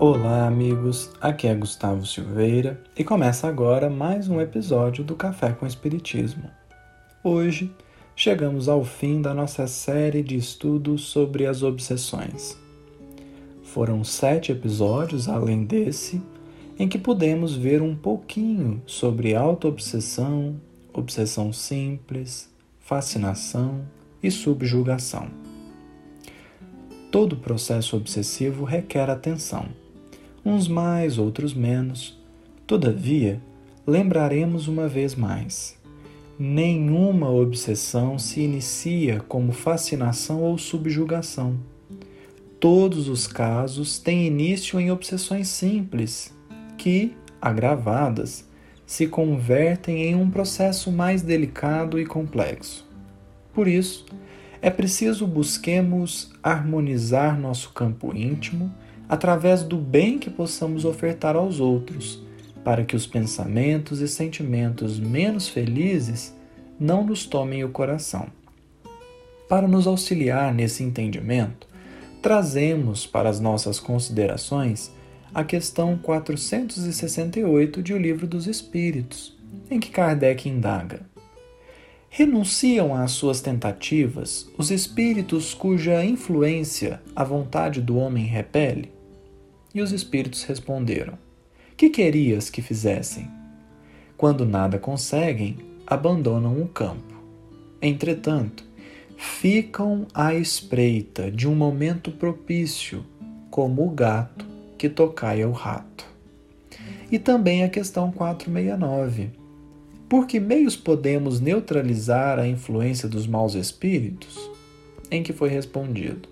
Olá, amigos. Aqui é Gustavo Silveira e começa agora mais um episódio do Café com Espiritismo. Hoje chegamos ao fim da nossa série de estudos sobre as obsessões. Foram sete episódios, além desse, em que pudemos ver um pouquinho sobre auto-obsessão, obsessão simples, fascinação e subjugação. Todo processo obsessivo requer atenção uns mais, outros menos. Todavia, lembraremos uma vez mais: nenhuma obsessão se inicia como fascinação ou subjugação. Todos os casos têm início em obsessões simples, que, agravadas, se convertem em um processo mais delicado e complexo. Por isso, é preciso busquemos harmonizar nosso campo íntimo através do bem que possamos ofertar aos outros, para que os pensamentos e sentimentos menos felizes não nos tomem o coração. Para nos auxiliar nesse entendimento, trazemos para as nossas considerações a questão 468 de O Livro dos Espíritos, em que Kardec indaga: Renunciam às suas tentativas os espíritos cuja influência a vontade do homem repele? E os espíritos responderam: Que querias que fizessem? Quando nada conseguem, abandonam o campo. Entretanto, ficam à espreita de um momento propício, como o gato que tocaia o rato. E também a questão 469. Por que meios podemos neutralizar a influência dos maus espíritos? Em que foi respondido: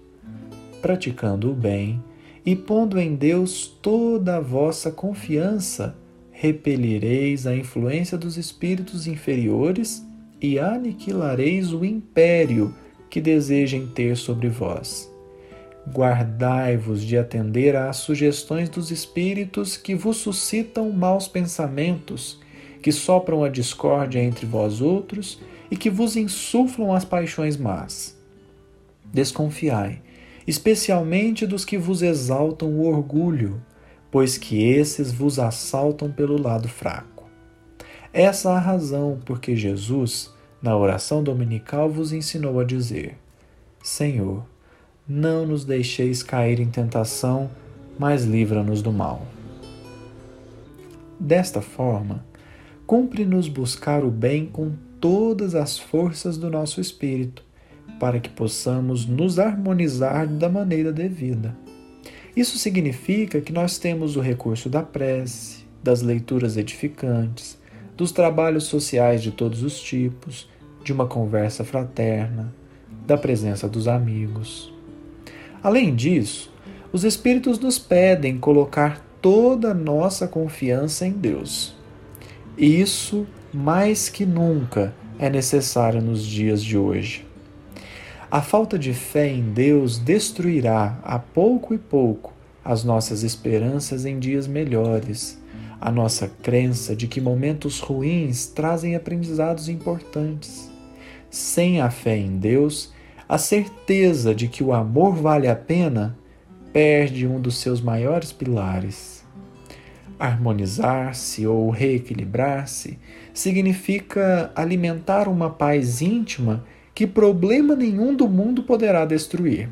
praticando o bem e pondo em Deus toda a vossa confiança, repelireis a influência dos espíritos inferiores e aniquilareis o império que desejem ter sobre vós. Guardai-vos de atender às sugestões dos espíritos que vos suscitam maus pensamentos, que sopram a discórdia entre vós outros e que vos insuflam as paixões más. Desconfiai especialmente dos que vos exaltam o orgulho, pois que esses vos assaltam pelo lado fraco. Essa a razão porque Jesus, na oração dominical, vos ensinou a dizer: Senhor, não nos deixeis cair em tentação, mas livra-nos do mal. Desta forma, cumpre-nos buscar o bem com todas as forças do nosso espírito para que possamos nos harmonizar da maneira devida. Isso significa que nós temos o recurso da prece, das leituras edificantes, dos trabalhos sociais de todos os tipos, de uma conversa fraterna, da presença dos amigos. Além disso, os Espíritos nos pedem colocar toda a nossa confiança em Deus. Isso, mais que nunca, é necessário nos dias de hoje. A falta de fé em Deus destruirá, a pouco e pouco, as nossas esperanças em dias melhores, a nossa crença de que momentos ruins trazem aprendizados importantes. Sem a fé em Deus, a certeza de que o amor vale a pena perde um dos seus maiores pilares. Harmonizar-se ou reequilibrar-se significa alimentar uma paz íntima que problema nenhum do mundo poderá destruir.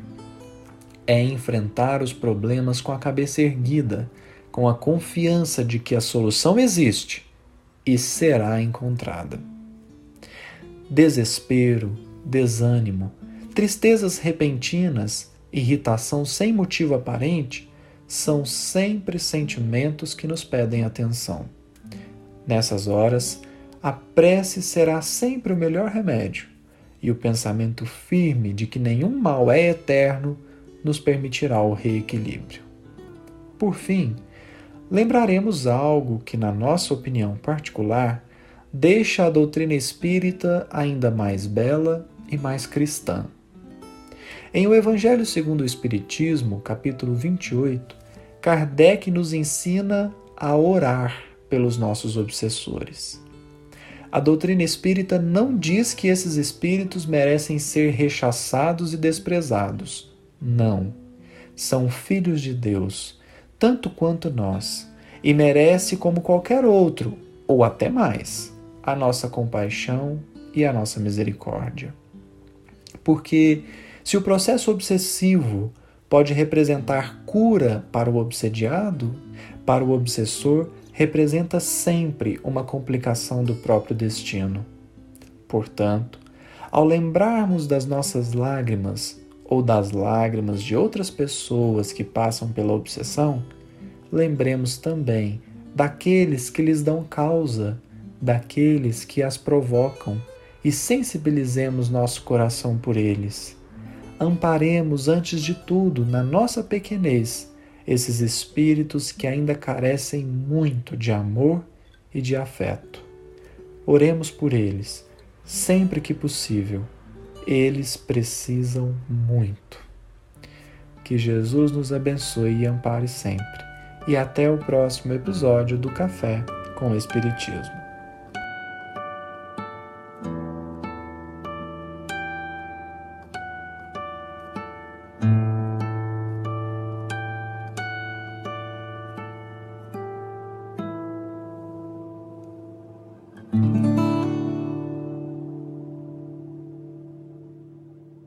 É enfrentar os problemas com a cabeça erguida, com a confiança de que a solução existe e será encontrada. Desespero, desânimo, tristezas repentinas, irritação sem motivo aparente são sempre sentimentos que nos pedem atenção. Nessas horas, a prece será sempre o melhor remédio e o pensamento firme de que nenhum mal é eterno nos permitirá o reequilíbrio. Por fim, lembraremos algo que, na nossa opinião particular, deixa a doutrina espírita ainda mais bela e mais cristã. Em O Evangelho segundo o Espiritismo, capítulo 28, Kardec nos ensina a orar pelos nossos obsessores. A doutrina espírita não diz que esses espíritos merecem ser rechaçados e desprezados. Não. São filhos de Deus, tanto quanto nós, e merece, como qualquer outro, ou até mais, a nossa compaixão e a nossa misericórdia. Porque se o processo obsessivo pode representar cura para o obsediado, para o obsessor representa sempre uma complicação do próprio destino. Portanto, ao lembrarmos das nossas lágrimas ou das lágrimas de outras pessoas que passam pela obsessão, lembremos também daqueles que lhes dão causa, daqueles que as provocam e sensibilizemos nosso coração por eles. Amparemos, antes de tudo, na nossa pequenez, esses espíritos que ainda carecem muito de amor e de afeto. Oremos por eles sempre que possível. Eles precisam muito. Que Jesus nos abençoe e ampare sempre. E até o próximo episódio do Café com o Espiritismo.